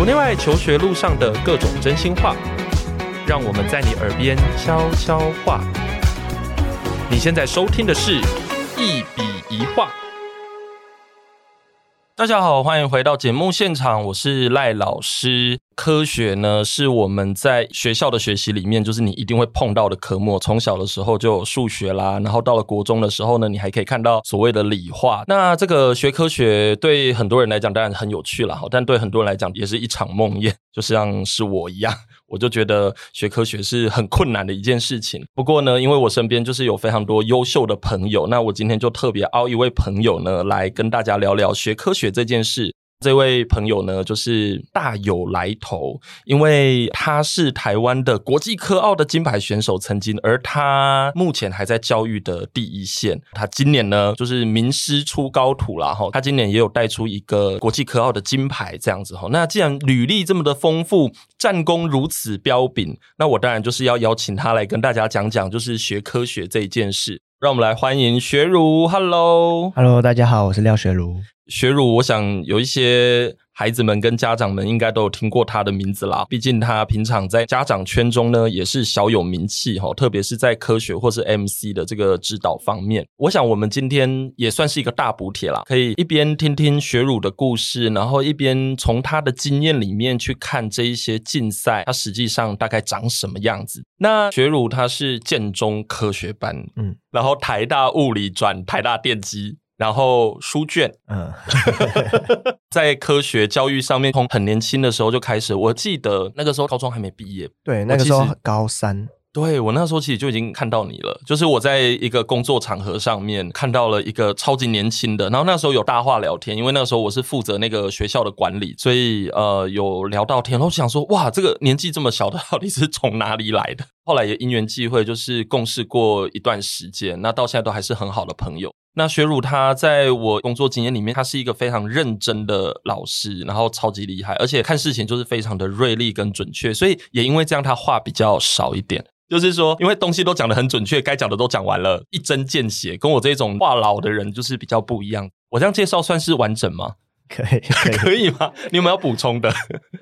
国内外求学路上的各种真心话，让我们在你耳边悄悄话。你现在收听的是《一笔一画》。大家好，欢迎回到节目现场，我是赖老师。科学呢，是我们在学校的学习里面，就是你一定会碰到的科目。从小的时候就有数学啦，然后到了国中的时候呢，你还可以看到所谓的理化。那这个学科学对很多人来讲当然很有趣啦，但对很多人来讲也是一场梦魇，就像是我一样，我就觉得学科学是很困难的一件事情。不过呢，因为我身边就是有非常多优秀的朋友，那我今天就特别邀一位朋友呢，来跟大家聊聊学科学这件事。这位朋友呢，就是大有来头，因为他是台湾的国际科奥的金牌选手，曾经，而他目前还在教育的第一线。他今年呢，就是名师出高徒啦哈，他今年也有带出一个国际科奥的金牌这样子哈。那既然履历这么的丰富，战功如此彪炳，那我当然就是要邀请他来跟大家讲讲，就是学科学这一件事。让我们来欢迎学儒，Hello，Hello，大家好，我是廖学儒。学儒，我想有一些孩子们跟家长们应该都有听过他的名字啦。毕竟他平常在家长圈中呢也是小有名气哈，特别是在科学或是 MC 的这个指导方面。我想我们今天也算是一个大补帖啦，可以一边听听学儒的故事，然后一边从他的经验里面去看这一些竞赛，它实际上大概长什么样子。那学儒他是建中科学班，嗯，然后台大物理转台大电机。然后书卷，嗯，在科学教育上面，从很年轻的时候就开始。我记得那个时候高中还没毕业，对，那个时候高三。对，我那时候其实就已经看到你了，就是我在一个工作场合上面看到了一个超级年轻的，然后那时候有大话聊天，因为那时候我是负责那个学校的管理，所以呃有聊到天，然后我想说哇，这个年纪这么小的到底是从哪里来的？后来也因缘际会，就是共事过一段时间，那到现在都还是很好的朋友。那学儒他在我工作经验里面，他是一个非常认真的老师，然后超级厉害，而且看事情就是非常的锐利跟准确，所以也因为这样，他话比较少一点。就是说，因为东西都讲得很准确，该讲的都讲完了，一针见血，跟我这种话痨的人就是比较不一样。我这样介绍算是完整吗？可以，可以，可以吗？你有没有要补充的？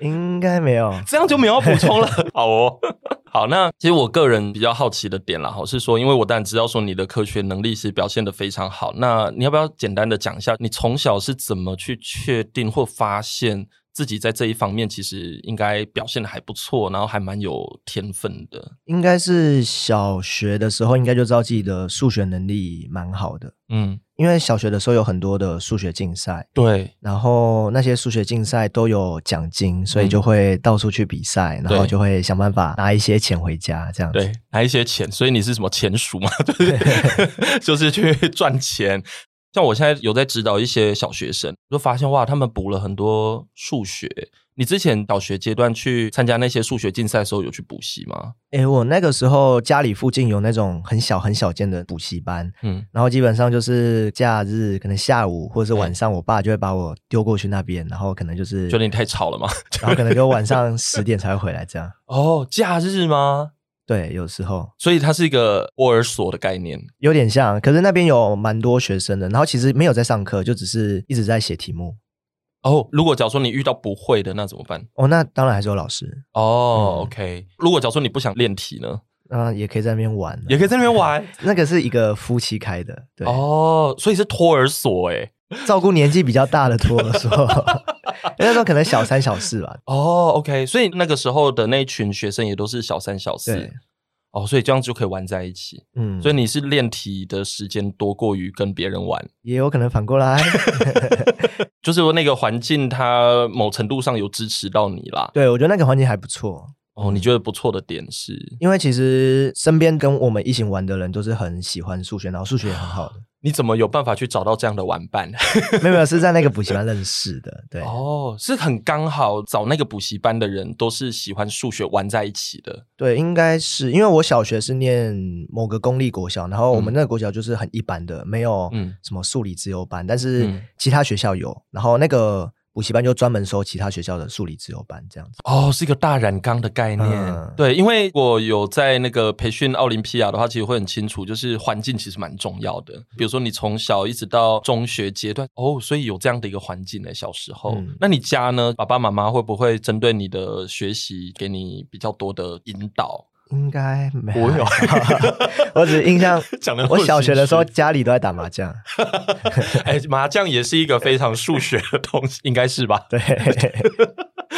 应该没有，这样就没有要补充了。好哦，好，那其实我个人比较好奇的点啦，哈，是说，因为我当然知道说你的科学能力是表现的非常好，那你要不要简单的讲一下，你从小是怎么去确定或发现？自己在这一方面其实应该表现的还不错，然后还蛮有天分的。应该是小学的时候，应该就知道自己的数学能力蛮好的。嗯，因为小学的时候有很多的数学竞赛，对，然后那些数学竞赛都有奖金，所以就会到处去比赛，嗯、然后就会想办法拿一些钱回家，这样子。对，拿一些钱，所以你是什么钱鼠嘛？对，就是去赚钱。像我现在有在指导一些小学生，就发现哇，他们补了很多数学。你之前小学阶段去参加那些数学竞赛的时候，有去补习吗？诶、欸，我那个时候家里附近有那种很小很小间的补习班，嗯，然后基本上就是假日可能下午或者是晚上，我爸就会把我丢过去那边，然后可能就是觉得你太吵了嘛，然后可能就晚上十点才会回来这样。哦，假日吗？对，有时候，所以它是一个托儿所的概念，有点像。可是那边有蛮多学生的，然后其实没有在上课，就只是一直在写题目。哦，如果假如说你遇到不会的，那怎么办？哦，那当然还是有老师。哦、嗯、OK。如果假如说你不想练题呢？啊，也可以在那边玩，也可以在那边玩。那个是一个夫妻开的，对。哦，所以是托儿所，诶照顾年纪比较大的托儿所。那时候可能小三小四吧。哦，OK，所以那个时候的那一群学生也都是小三小四。对。哦，所以这样就可以玩在一起。嗯，所以你是练题的时间多过于跟别人玩，也有可能反过来。就是说那个环境，它某程度上有支持到你啦。对，我觉得那个环境还不错。哦，你觉得不错的点是？因为其实身边跟我们一起玩的人都是很喜欢数学，然后数学也很好的。你怎么有办法去找到这样的玩伴？没有没有，是在那个补习班认识的。对哦，是很刚好找那个补习班的人都是喜欢数学玩在一起的。对，应该是因为我小学是念某个公立国小，然后我们那个国小就是很一般的，没有什么数理自由班，嗯，但是其他学校有。然后那个补补习班就专门收其他学校的数理自由班这样子。哦，是一个大染缸的概念。嗯、对，因为我有在那个培训奥林匹亚的话，其实会很清楚，就是环境其实蛮重要的。比如说你从小一直到中学阶段，哦，所以有这样的一个环境呢。小时候，嗯、那你家呢？爸爸妈妈会不会针对你的学习给你比较多的引导？应该没有，我只印象 讲的。我小学的时候家里都在打麻将，哎，麻将也是一个非常数学的东西，应该是吧？对。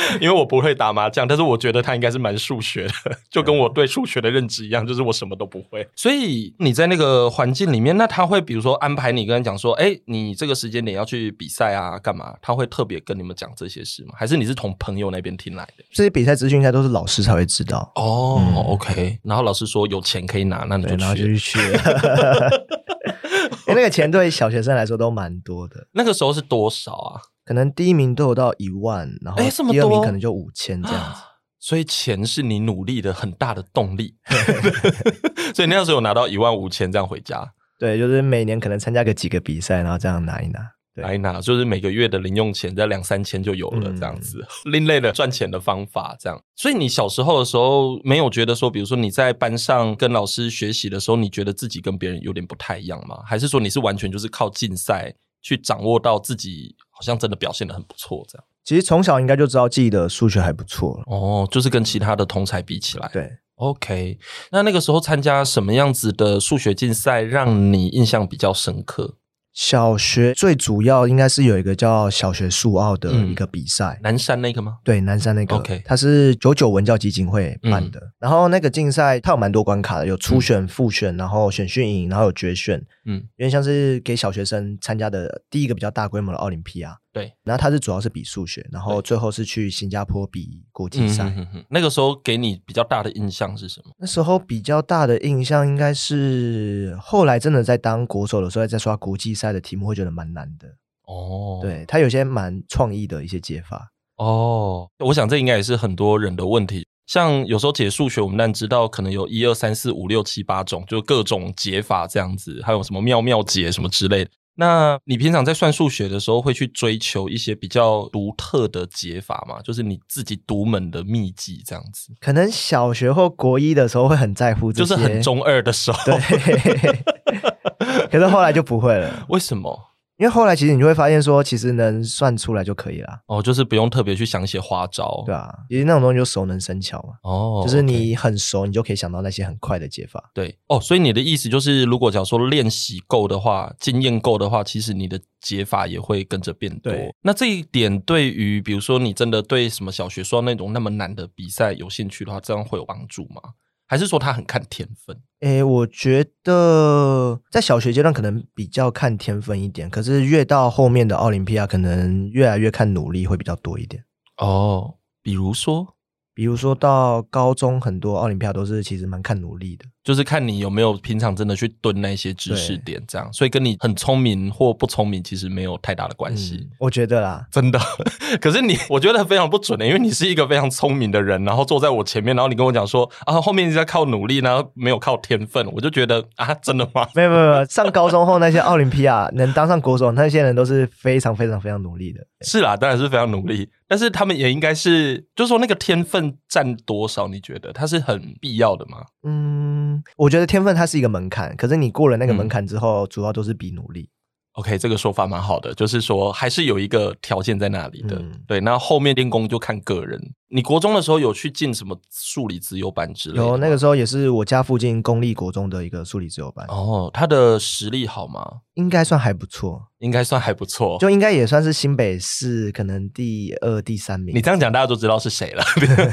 因为我不会打麻将，但是我觉得他应该是蛮数学的，就跟我对数学的认知一样，就是我什么都不会。所以你在那个环境里面，那他会比如说安排你跟他讲说，哎，你这个时间点要去比赛啊，干嘛？他会特别跟你们讲这些事吗？还是你是从朋友那边听来的？这些比赛资讯应该都是老师才会知道哦。嗯、OK，然后老师说有钱可以拿，那你就去，然后就去了。哎，那个钱对小学生来说都蛮多的。那个时候是多少啊？可能第一名都有到一万，然后第二名可能就五千这样子，所以钱是你努力的很大的动力。所以那时候有拿到一万五千这样回家。对，就是每年可能参加个几个比赛，然后这样拿一拿，拿一拿，就是每个月的零用钱在两三千就有了这样子，嗯、另类的赚钱的方法这样。所以你小时候的时候没有觉得说，比如说你在班上跟老师学习的时候，你觉得自己跟别人有点不太一样吗？还是说你是完全就是靠竞赛去掌握到自己？好像真的表现得很不错，这样。其实从小应该就知道自己的数学还不错了。哦，就是跟其他的同才比起来。对，OK。那那个时候参加什么样子的数学竞赛，让你印象比较深刻？小学最主要应该是有一个叫小学数奥的一个比赛，嗯，南山那个吗？对，南山那个。OK，它是九九文教基金会办的。嗯、然后那个竞赛它有蛮多关卡的，有初选、复选，然后选训营，然后有决选。嗯，因为像是给小学生参加的第一个比较大规模的奥林匹亚。对，然后它是主要是比数学，然后最后是去新加坡比国际赛。嗯哼哼。那个时候给你比较大的印象是什么？那时候比较大的印象应该是后来真的在当国手的时候，在刷国际赛的题目会觉得蛮难的。哦，对，他有些蛮创意的一些解法。哦，我想这应该也是很多人的问题。像有时候解数学，我们当然知道可能有一二三四五六七八种，就各种解法这样子，还有什么妙妙解什么之类的。那你平常在算数学的时候，会去追求一些比较独特的解法吗？就是你自己独门的秘籍这样子？可能小学或国一的时候会很在乎这些，就是很中二的时候。对，可是后来就不会了。为什么？因为后来其实你就会发现说，其实能算出来就可以了。哦，就是不用特别去想一些花招。对啊，其实那种东西就熟能生巧嘛。哦，就是你很熟，你就可以想到那些很快的解法。对，哦，所以你的意思就是，如果假如说练习够的话，经验够的话，其实你的解法也会跟着变多。那这一点对于比如说你真的对什么小学说那种那么难的比赛有兴趣的话，这样会有帮助吗？还是说他很看天分？诶、欸，我觉得在小学阶段可能比较看天分一点，可是越到后面的奥林匹亚，可能越来越看努力会比较多一点。哦，比如说。比如说到高中，很多奥林匹亚都是其实蛮看努力的，就是看你有没有平常真的去蹲那些知识点，这样，所以跟你很聪明或不聪明其实没有太大的关系。嗯，我觉得啦，真的。可是你，我觉得非常不准的，因为你是一个非常聪明的人，然后坐在我前面，然后你跟我讲说啊，后面你在靠努力，然后没有靠天分，我就觉得啊，真的吗？没有没有没有，上高中后那些奥林匹亚能当上国手，那些人都是非常非常非常努力的。是啦，当然是非常努力。但是他们也应该是，就是说那个天分占多少？你觉得它是很必要的吗？嗯，我觉得天分它是一个门槛，可是你过了那个门槛之后，嗯、主要都是比努力。OK，这个说法蛮好的，就是说还是有一个条件在那里的。嗯、对，那后面练功就看个人。你国中的时候有去进什么数理资优班之类的？有，那个时候也是我家附近公立国中的一个数理资优班。哦，他的实力好吗？应该算还不错，应该算还不错，就应该也算是新北市可能第二、第三名。你这样讲，大家都知道是谁了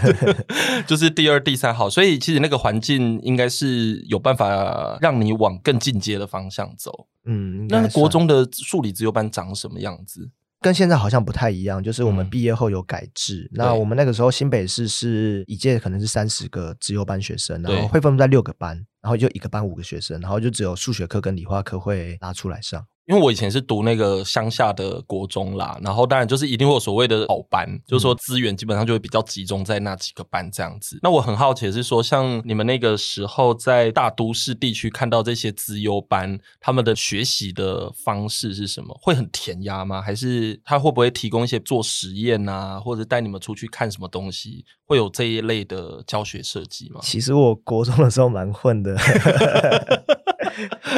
就是第二、第三好。所以其实那个环境应该是有办法让你往更进阶的方向走。嗯，那国中的数理自由班长什么样子？跟现在好像不太一样，就是我们毕业后有改制。嗯、那我们那个时候新北市是一届可能是三十个自由班学生，然后会分布在六个班，然后就一个班五个学生，然后就只有数学课跟理化课会拉出来上。因为我以前是读那个乡下的国中啦，然后当然就是一定会有所谓的好班，嗯、就是说资源基本上就会比较集中在那几个班这样子。那我很好奇的是说，像你们那个时候在大都市地区看到这些资优班，他们的学习的方式是什么？会很填鸭吗？还是他会不会提供一些做实验啊，或者带你们出去看什么东西？会有这一类的教学设计吗？其实我国中的时候蛮混的。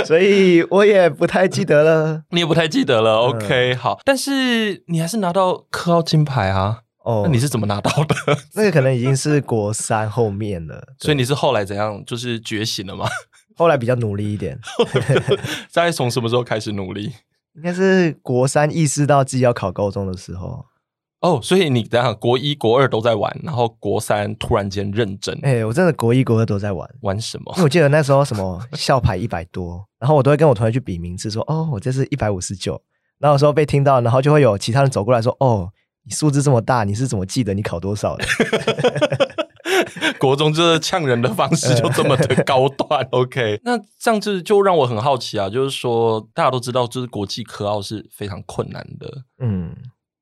所以我也不太记得了，你也不太记得了。OK，好，但是你还是拿到科奥金牌啊？哦，那你是怎么拿到的？那个可能已经是国三后面了。所以你是后来怎样？就是觉醒了吗？后来比较努力一点。大概从什么时候开始努力？应该是国三意识到自己要考高中的时候。哦，所以你等下国一、国二都在玩，然后国三突然间认真。哎、欸，我真的国一、国二都在玩。玩什么？因为我记得那时候什么 校牌一百多，然后我都会跟我同学去比名次，说：“哦，我这是一百五十九。”然后有时候被听到，然后就会有其他人走过来说：“哦，你数字这么大，你是怎么记得你考多少的？” 国中就是呛人的方式就这么的高端。OK，那这样子就让我很好奇啊，就是说大家都知道，就是国际科奥是非常困难的。嗯。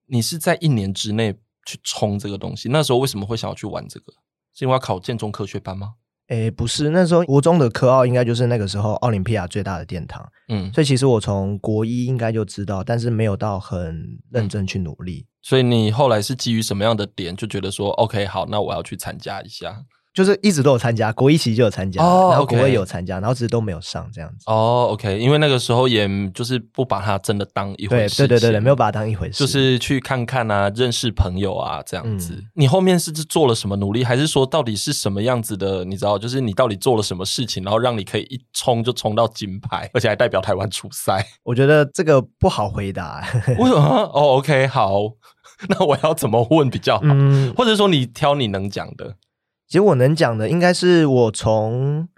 你是在一年之内去冲这个东西？那时候为什么会想要去玩这个？是因为要考建中科学班吗？诶、欸，不是，那时候国中的科奥应该就是那个时候奥林匹亚最大的殿堂。嗯，所以其实我从国一应该就知道，但是没有到很认真去努力。嗯、所以你后来是基于什么样的点就觉得说，OK，好，那我要去参加一下？就是一直都有参加，国一期就有参加，oh. 然后国二有参加，然后只是都没有上这样子。哦、oh,，OK，因为那个时候也就是不把它真的当一回事，对对对对，没有把它当一回事，就是去看看啊，认识朋友啊这样子。嗯、你后面是做了什么努力，还是说到底是什么样子的？你知道，就是你到底做了什么事情，然后让你可以一冲就冲到金牌，而且还代表台湾出赛？我觉得这个不好回答。为什么？哦、oh,，OK，好，那我要怎么问比较好？嗯、或者说你挑你能讲的。其实我能讲的应该是我从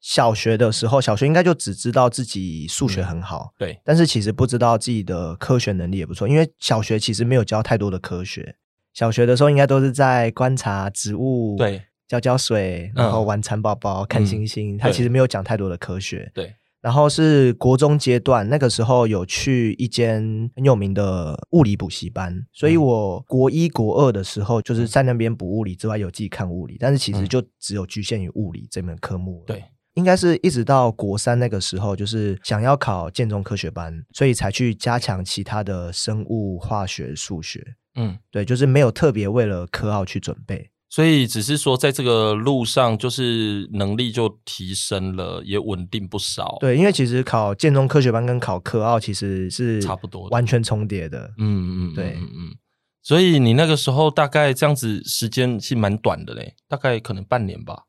小学的时候，小学应该就只知道自己数学很好，嗯、对，但是其实不知道自己的科学能力也不错，因为小学其实没有教太多的科学。小学的时候应该都是在观察植物，对，浇浇水，然后玩蚕宝宝、嗯、看星星，他其实没有讲太多的科学，对。然后是国中阶段，那个时候有去一间很有名的物理补习班，所以我国一国二的时候就是在那边补物理之外，有自己看物理，但是其实就只有局限于物理这门科目。对，应该是一直到国三那个时候，就是想要考建中科学班，所以才去加强其他的生物、化学、数学。嗯，对，就是没有特别为了科奥去准备。所以只是说，在这个路上，就是能力就提升了，也稳定不少。对，因为其实考建中科学班跟考科奥其实是差不多，完全重叠的。嗯嗯，对，嗯嗯。所以你那个时候大概这样子时间是蛮短的嘞，大概可能半年吧。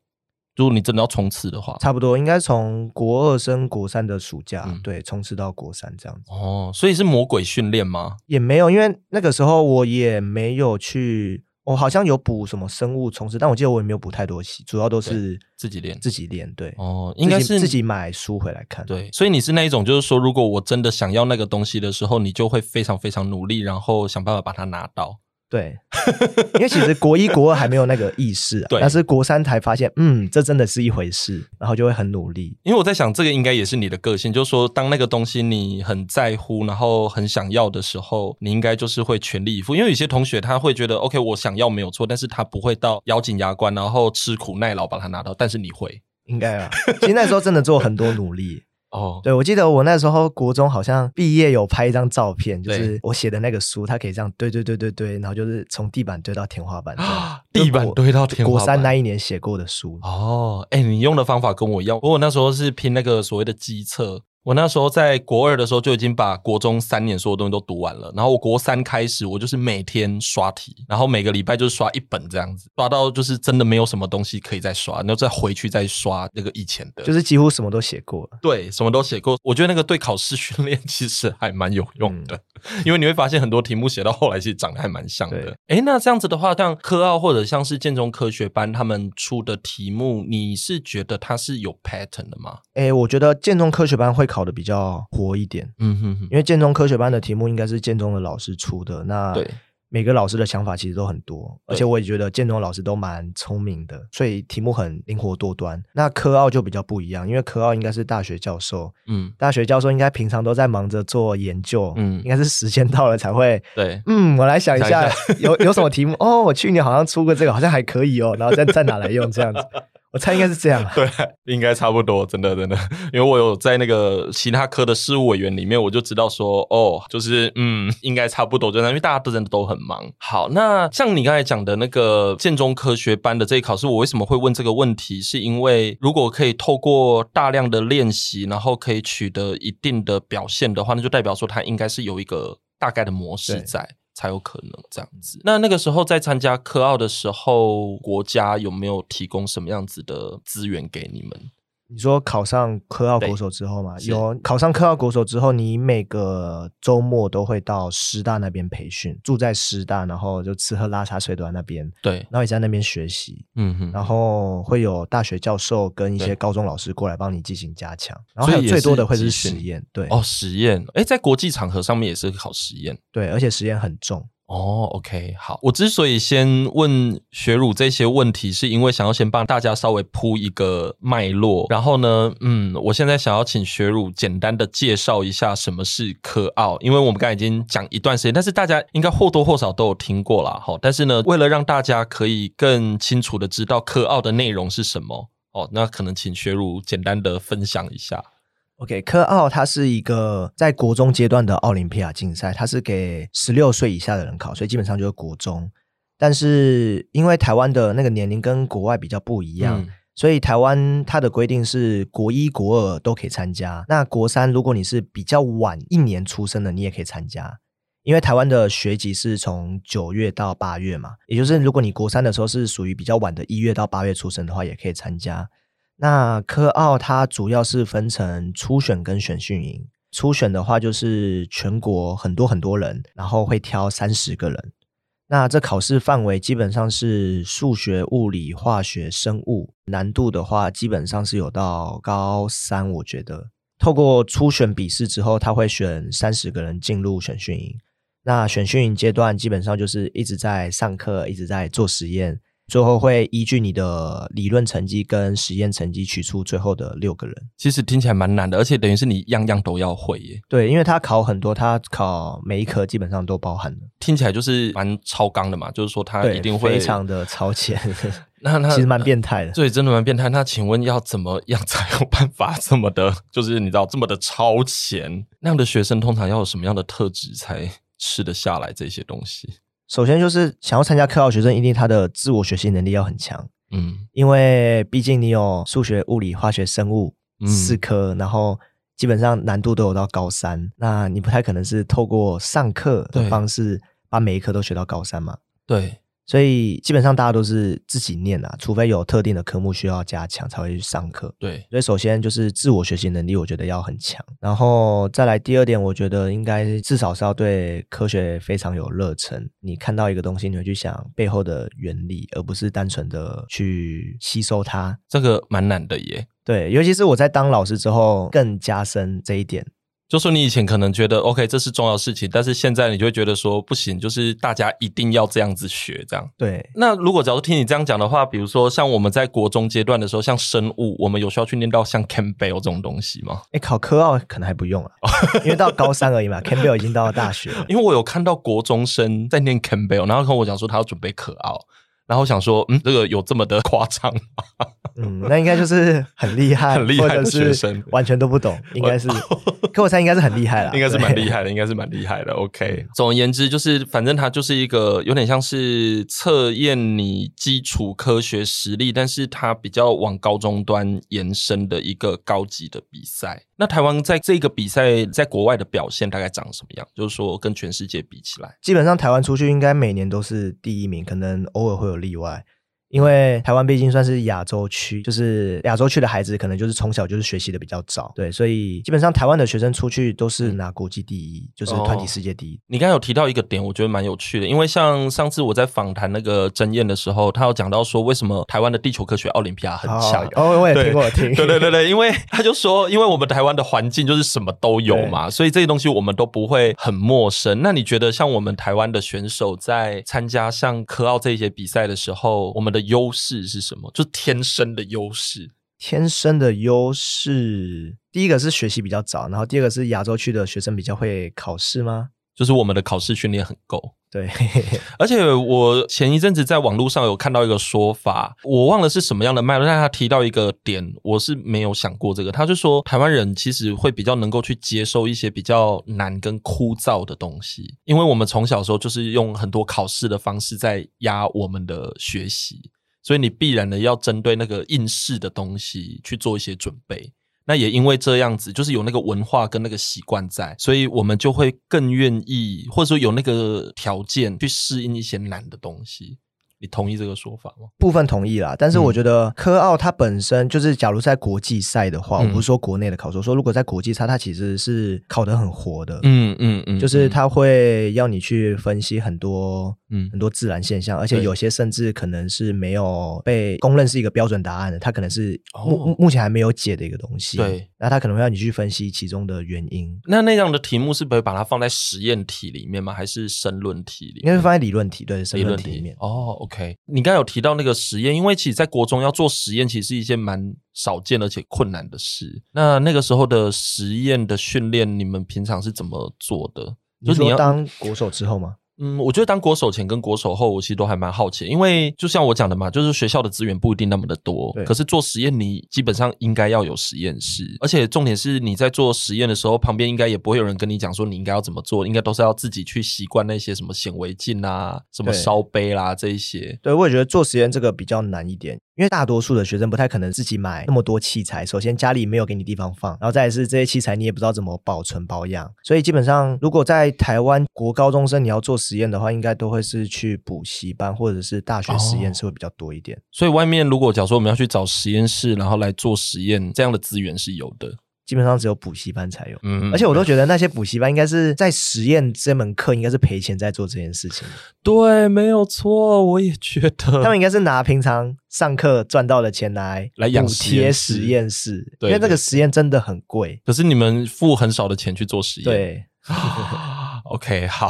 如果你真的要冲刺的话，差不多应该从国二升国三的暑假，嗯、对，冲刺到国三这样子。哦，所以是魔鬼训练吗？也没有，因为那个时候我也没有去。我好像有补什么生物冲刺，但我记得我也没有补太多期，主要都是自己练，自己练。对，哦，应该是自己买书回来看。对，所以你是那一种，就是说，如果我真的想要那个东西的时候，你就会非常非常努力，然后想办法把它拿到。对，因为其实国一、国二还没有那个意识，啊，对，但是国三才发现，嗯，这真的是一回事，然后就会很努力。因为我在想，这个应该也是你的个性，就是说，当那个东西你很在乎，然后很想要的时候，你应该就是会全力以赴。因为有些同学他会觉得，OK，我想要没有错，但是他不会到咬紧牙关，然后吃苦耐劳把它拿到。但是你会，应该啊。其实那时候真的做很多努力。哦，oh. 对，我记得我那时候国中好像毕业有拍一张照片，就是我写的那个书，它可以这样堆堆堆堆堆，然后就是从地板堆到天花板，地板堆到天花板。国三那一年写过的书。哦，哎，你用的方法跟我一样，不过我那时候是拼那个所谓的机测。我那时候在国二的时候就已经把国中三年所有东西都读完了，然后我国三开始，我就是每天刷题，然后每个礼拜就是刷一本这样子，刷到就是真的没有什么东西可以再刷，然后再回去再刷那个以前的，就是几乎什么都写过了。对，什么都写过。我觉得那个对考试训练其实还蛮有用的，嗯、因为你会发现很多题目写到后来其实长得还蛮像的。哎，那这样子的话，像科奥或者像是建中科学班他们出的题目，你是觉得它是有 pattern 的吗？哎，我觉得建中科学班会考的比较活一点，嗯哼哼，因为建中科学班的题目应该是建中的老师出的，那对每个老师的想法其实都很多，而且我也觉得建中老师都蛮聪明的，所以题目很灵活多端。那科奥就比较不一样，因为科奥应该是大学教授，嗯，大学教授应该平常都在忙着做研究，嗯，应该是时间到了才会，对，嗯，我来想一下，一下有有什么题目？哦，我去年好像出过这个，好像还可以哦，然后再再拿来用这样子。我猜应该是这样，对，应该差不多，真的真的，因为我有在那个其他科的事务委员里面，我就知道说，哦，就是嗯，应该差不多，真的，因为大家都真的都很忙。好，那像你刚才讲的那个建中科学班的这一考试，我为什么会问这个问题？是因为如果可以透过大量的练习，然后可以取得一定的表现的话，那就代表说它应该是有一个大概的模式在。才有可能这样子。那那个时候在参加科奥的时候，国家有没有提供什么样子的资源给你们？你说考上科奥国手之后嘛，有考上科奥国手之后，你每个周末都会到师大那边培训，住在师大，然后就吃喝拉撒睡都在那边。对，然后也在那边学习。嗯哼，然后会有大学教授跟一些高中老师过来帮你进行加强。然后还有最多的会是实验。对，哦，实验。哎，在国际场合上面也是考实验。对，而且实验很重。哦，OK，好。我之所以先问学汝这些问题，是因为想要先帮大家稍微铺一个脉络。然后呢，嗯，我现在想要请学汝简单的介绍一下什么是科奥，因为我们刚才已经讲一段时间，但是大家应该或多或少都有听过啦。好，但是呢，为了让大家可以更清楚的知道科奥的内容是什么，哦，那可能请学汝简单的分享一下。OK，科奥它是一个在国中阶段的奥林匹亚竞赛，它是给十六岁以下的人考，所以基本上就是国中。但是因为台湾的那个年龄跟国外比较不一样，嗯、所以台湾它的规定是国一、国二都可以参加。那国三如果你是比较晚一年出生的，你也可以参加。因为台湾的学籍是从九月到八月嘛，也就是如果你国三的时候是属于比较晚的一月到八月出生的话，也可以参加。那科奥它主要是分成初选跟选训营。初选的话就是全国很多很多人，然后会挑三十个人。那这考试范围基本上是数学、物理、化学、生物，难度的话基本上是有到高三。我觉得透过初选笔试之后，他会选三十个人进入选训营。那选训营阶段基本上就是一直在上课，一直在做实验。最后会依据你的理论成绩跟实验成绩取出最后的六个人。其实听起来蛮难的，而且等于是你样样都要会耶。对，因为他考很多，他考每一科基本上都包含了。听起来就是蛮超纲的嘛，就是说他一定会非常的超前。那他其实蛮变态的，对，真的蛮变态。那请问要怎么样才有办法这么的，就是你知道这么的超前？那样的学生通常要有什么样的特质才吃得下来这些东西？首先就是想要参加科奥学生，一定他的自我学习能力要很强，嗯，因为毕竟你有数学、物理、化学、生物四科，嗯，然后基本上难度都有到高三，那你不太可能是透过上课的方式把每一科都学到高三嘛？对。所以基本上大家都是自己念啊，除非有特定的科目需要加强才会去上课。对，所以首先就是自我学习能力，我觉得要很强。然后再来第二点，我觉得应该至少是要对科学非常有热忱。你看到一个东西，你会去想背后的原理，而不是单纯的去吸收它。这个蛮难的耶。对，尤其是我在当老师之后，更加深这一点。就说你以前可能觉得 OK，这是重要事情，但是现在你就会觉得说不行，就是大家一定要这样子学，这样。对。那如果假如听你这样讲的话，比如说像我们在国中阶段的时候，像生物，我们有需要去念到像 Campbell 这种东西吗？哎，考科奥可能还不用啊，因为到高三而已嘛。Campbell 已经到了大学了。因为我有看到国中生在念 Campbell，然后跟我讲说他要准备科奥。然后想说，嗯，这个有这么的夸张吗？嗯，那应该就是很厉害，很厉害的学生，完全都不懂，应该是。可我猜应该是很厉害了，应该是蛮厉害的，应该是蛮厉害的。OK，总而言之，就是反正它就是一个有点像是测验你基础科学实力，但是它比较往高中端延伸的一个高级的比赛。那台湾在这个比赛在国外的表现大概长什么样？就是说跟全世界比起来，基本上台湾出去应该每年都是第一名，可能偶尔会有例外。因为台湾毕竟算是亚洲区，就是亚洲区的孩子可能就是从小就是学习的比较早，对，所以基本上台湾的学生出去都是拿国际第一，就是团体世界第一。哦，你刚才有提到一个点，我觉得蛮有趣的，因为像上次我在访谈那个曾燕的时候，他有讲到说为什么台湾的地球科学奥林匹亚很强。哦，我也听过，听，对对对对，因为他就说，因为我们台湾的环境就是什么都有嘛，所以这些东西我们都不会很陌生。那你觉得像我们台湾的选手在参加像科奥这些比赛的时候，我们的优势是什么？就天生的优势。天生的优势，第一个是学习比较早，然后第二个是亚洲区的学生比较会考试吗？就是我们的考试训练很够。对，而且我前一阵子在网络上有看到一个说法，我忘了是什么样的脉络，但他提到一个点，我是没有想过这个。他就说，台湾人其实会比较能够去接受一些比较难跟枯燥的东西，因为我们从小时候就是用很多考试的方式在压我们的学习，所以你必然的要针对那个应试的东西去做一些准备。那也因为这样子，就是有那个文化跟那个习惯在，所以我们就会更愿意，或者说有那个条件去适应一些难的东西。你同意这个说法吗？部分同意啦，但是我觉得科奥它本身就是，假如在国际赛的话，嗯、我不是说国内的考试，说如果在国际赛，它其实是考得很活的。嗯嗯嗯，就是它会要你去分析很多嗯很多自然现象，而且有些甚至可能是没有被公认是一个标准答案的，它可能是目、哦、目前还没有解的一个东西。对，那它可能会让你去分析其中的原因。那那样的题目是不会把它放在实验题里面吗？还是申论题里面？应该是放在理论题，对，申论题里面。哦，OK。OK，你刚才有提到那个实验，因为其实，在国中要做实验，其实是一件蛮少见而且困难的事。那那个时候的实验的训练，你们平常是怎么做的？就是你要当国手之后吗？嗯，我觉得当国手前跟国手后，我其实都还蛮好奇，因为就像我讲的嘛，就是学校的资源不一定那么的多，可是做实验你基本上应该要有实验室，而且重点是你在做实验的时候，旁边应该也不会有人跟你讲说你应该要怎么做，应该都是要自己去习惯那些什么显微镜啊、什么烧杯啦这一些。对，我也觉得做实验这个比较难一点。因为大多数的学生不太可能自己买那么多器材，首先家里没有给你地方放，然后再来是这些器材你也不知道怎么保存保养，所以基本上如果在台湾国高中生你要做实验的话，应该都会是去补习班或者是大学实验室会比较多一点。哦，所以外面如果假如说我们要去找实验室，然后来做实验，这样的资源是有的。基本上只有补习班才有，嗯，而且我都觉得那些补习班应该是在实验这门课应该是赔钱在做这件事情。对，没有错，我也觉得。他们应该是拿平常上课赚到的钱来来补贴实验室，因为这个实验真的很贵。可是你们付很少的钱去做实验，对。OK，好，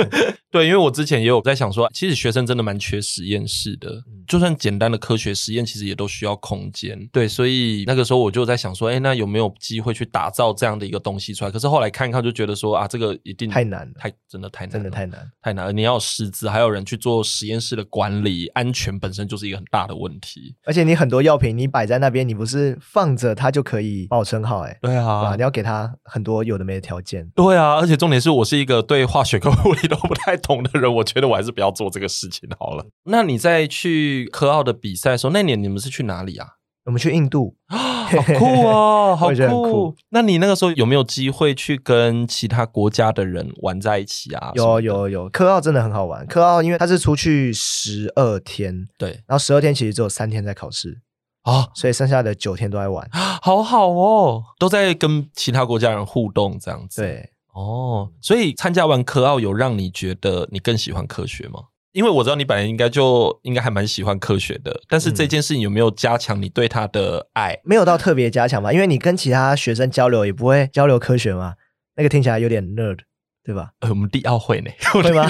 对，因为我之前也有在想说，其实学生真的蛮缺实验室的，就算简单的科学实验，其实也都需要空间。对，所以那个时候我就在想说，哎，那有没有机会去打造这样的一个东西出来？可是后来看一看，就觉得说啊，这个一定太难，太真的太难，真的太难，太难了。你要师资，还有人去做实验室的管理，安全本身就是一个很大的问题。而且你很多药品你摆在那边，你不是放着它就可以保存好？哎，对啊，你要给它很多有的没的条件。对啊，而且重点是我是一个。对化学跟物理都不太懂的人，我觉得我还是不要做这个事情好了。那你在去科奥的比赛的时候，那年你们是去哪里啊？我们去印度，好酷哦，好酷！那你那个时候有没有机会去跟其他国家的人玩在一起啊？有有有，科奥真的很好玩。科奥因为它是出去十二天，对，然后十二天其实只有三天在考试啊，所以剩下的九天都在玩，好好哦，都在跟其他国家人互动这样子。对。哦，所以参加完科奥有让你觉得你更喜欢科学吗？因为我知道你本来应该就应该还蛮喜欢科学的，但是这件事情有没有加强你对他的爱？没有到特别加强吧，因为你跟其他学生交流也不会交流科学嘛，那个听起来有点 nerd。对吧？呃，我们地奥会呢？会吗？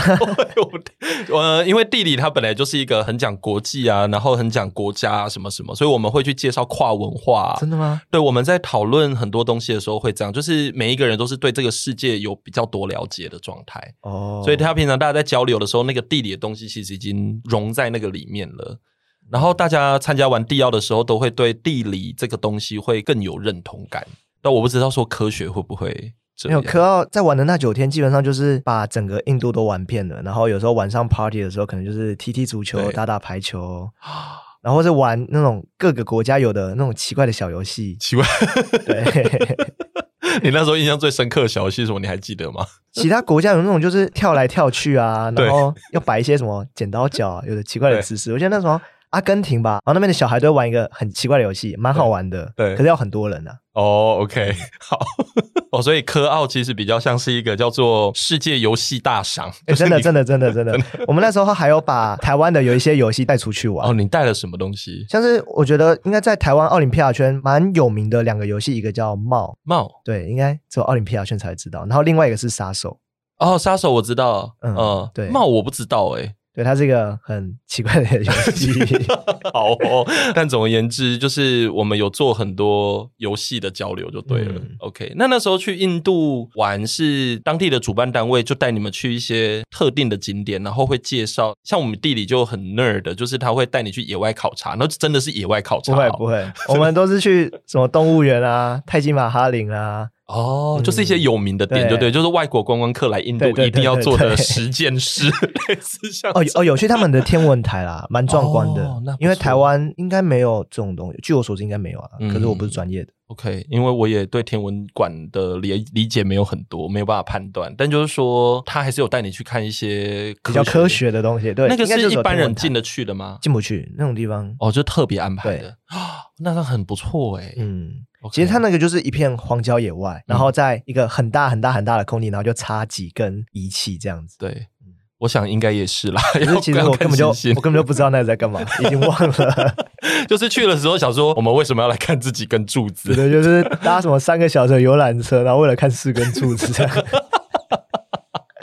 呃，因为地理它本来就是一个很讲国际啊，然后很讲国家啊，什么什么，所以我们会去介绍跨文化。真的吗？对，我们在讨论很多东西的时候会这样，就是每一个人都是对这个世界有比较多了解的状态。哦，所以他平常大家在交流的时候，那个地理的东西其实已经融在那个里面了。然后大家参加完地奥的时候，都会对地理这个东西会更有认同感。但我不知道说科学会不会。没有，科奥在玩的那九天，基本上就是把整个印度都玩遍了。然后有时候晚上 party 的时候，可能就是踢踢足球、打打排球，然后是玩那种各个国家有的那种奇怪的小游戏。奇怪，对。你那时候印象最深刻的小游戏是什么？你还记得吗？其他国家有那种就是跳来跳去啊，然后要摆一些什么剪刀脚，有的奇怪的姿势。我记得那时候阿根廷吧，然后那边的小孩都会玩一个很奇怪的游戏，蛮好玩的。对，对可是要很多人啊。哦，OK，好。哦，所以科奥其实比较像是一个叫做世界游戏大赏。欸，真的，真的，真的，真的。我们那时候还有把台湾的有一些游戏带出去玩。哦，你带了什么东西？像是我觉得应该在台湾奥林匹亚圈蛮有名的两个游戏，一个叫帽帽，对，应该只有奥林匹亚圈才知道。然后另外一个是杀手。哦，杀手我知道，嗯，呃、对，帽我不知道，欸，诶。对，它是一个很奇怪的游戏。好哦，但总而言之，就是我们有做很多游戏的交流，就对了。嗯、OK，那那时候去印度玩，是当地的主办单位就带你们去一些特定的景点，然后会介绍。像我们地理就很 nerd，就是他会带你去野外考察，那真的是野外考察。不会不会，我们都是去什么动物园啊、泰姬玛哈陵啊。哦，就是一些有名的点，对对，就是外国观光客来印度一定要做的十件事，类似像哦哦，有去他们的天文台啦，蛮壮观的。因为台湾应该没有这种东西，据我所知应该没有啊。可是我不是专业的。OK，因为我也对天文馆的理理解没有很多，没有办法判断。但就是说，他还是有带你去看一些比较科学的东西。对，那个是一般人进得去的吗？进不去那种地方。哦，就特别安排的啊，那他很不错哎。嗯。其实它那个就是一片荒郊野外，然后在一个很大很大很大的空地，然后就插几根仪器这样子。对，我想应该也是啦。可是其实我根本就我根本就不知道那个在干嘛，已经忘了。就是去的时候想说，我们为什么要来看这几根柱子？对，就是搭什么三个小时的游览车，然后为了看四根柱子这样。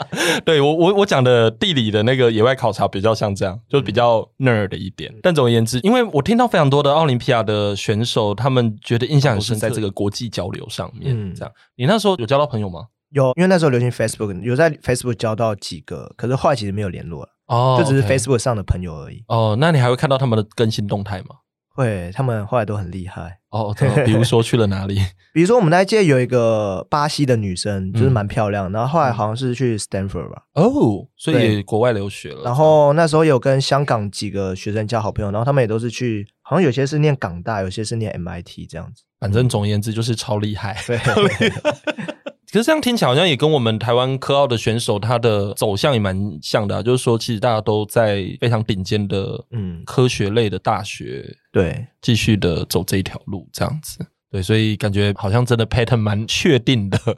对我我我讲的地理的那个野外考察比较像这样，就比较 nerd 一点。嗯、但总而言之，因为我听到非常多的奥林匹亚的选手，他们觉得印象很深，在这个国际交流上面。嗯，这样，你那时候有交到朋友吗？有，因为那时候流行 Facebook，有在 Facebook 交到几个，可是后来其实没有联络了。哦，就只是 Facebook 上的朋友而已。哦，那你还会看到他们的更新动态吗？会，他们后来都很厉害哦。比如说去了哪里？比如说我们那一届有一个巴西的女生，就是蛮漂亮。嗯、然后后来好像是去 Stanford 吧。哦，所以国外留学了。然后那时候有跟香港几个学生交好朋友，然后他们也都是去，好像有些是念港大，有些是念 MIT 这样子。反正总而言之就是超厉害。对。可是这样听起来好像也跟我们台湾科奥的选手他的走向也蛮像的，啊，就是说其实大家都在非常顶尖的嗯科学类的大学对继续的走这一条路这样子对，所以感觉好像真的 pattern 蛮确定的。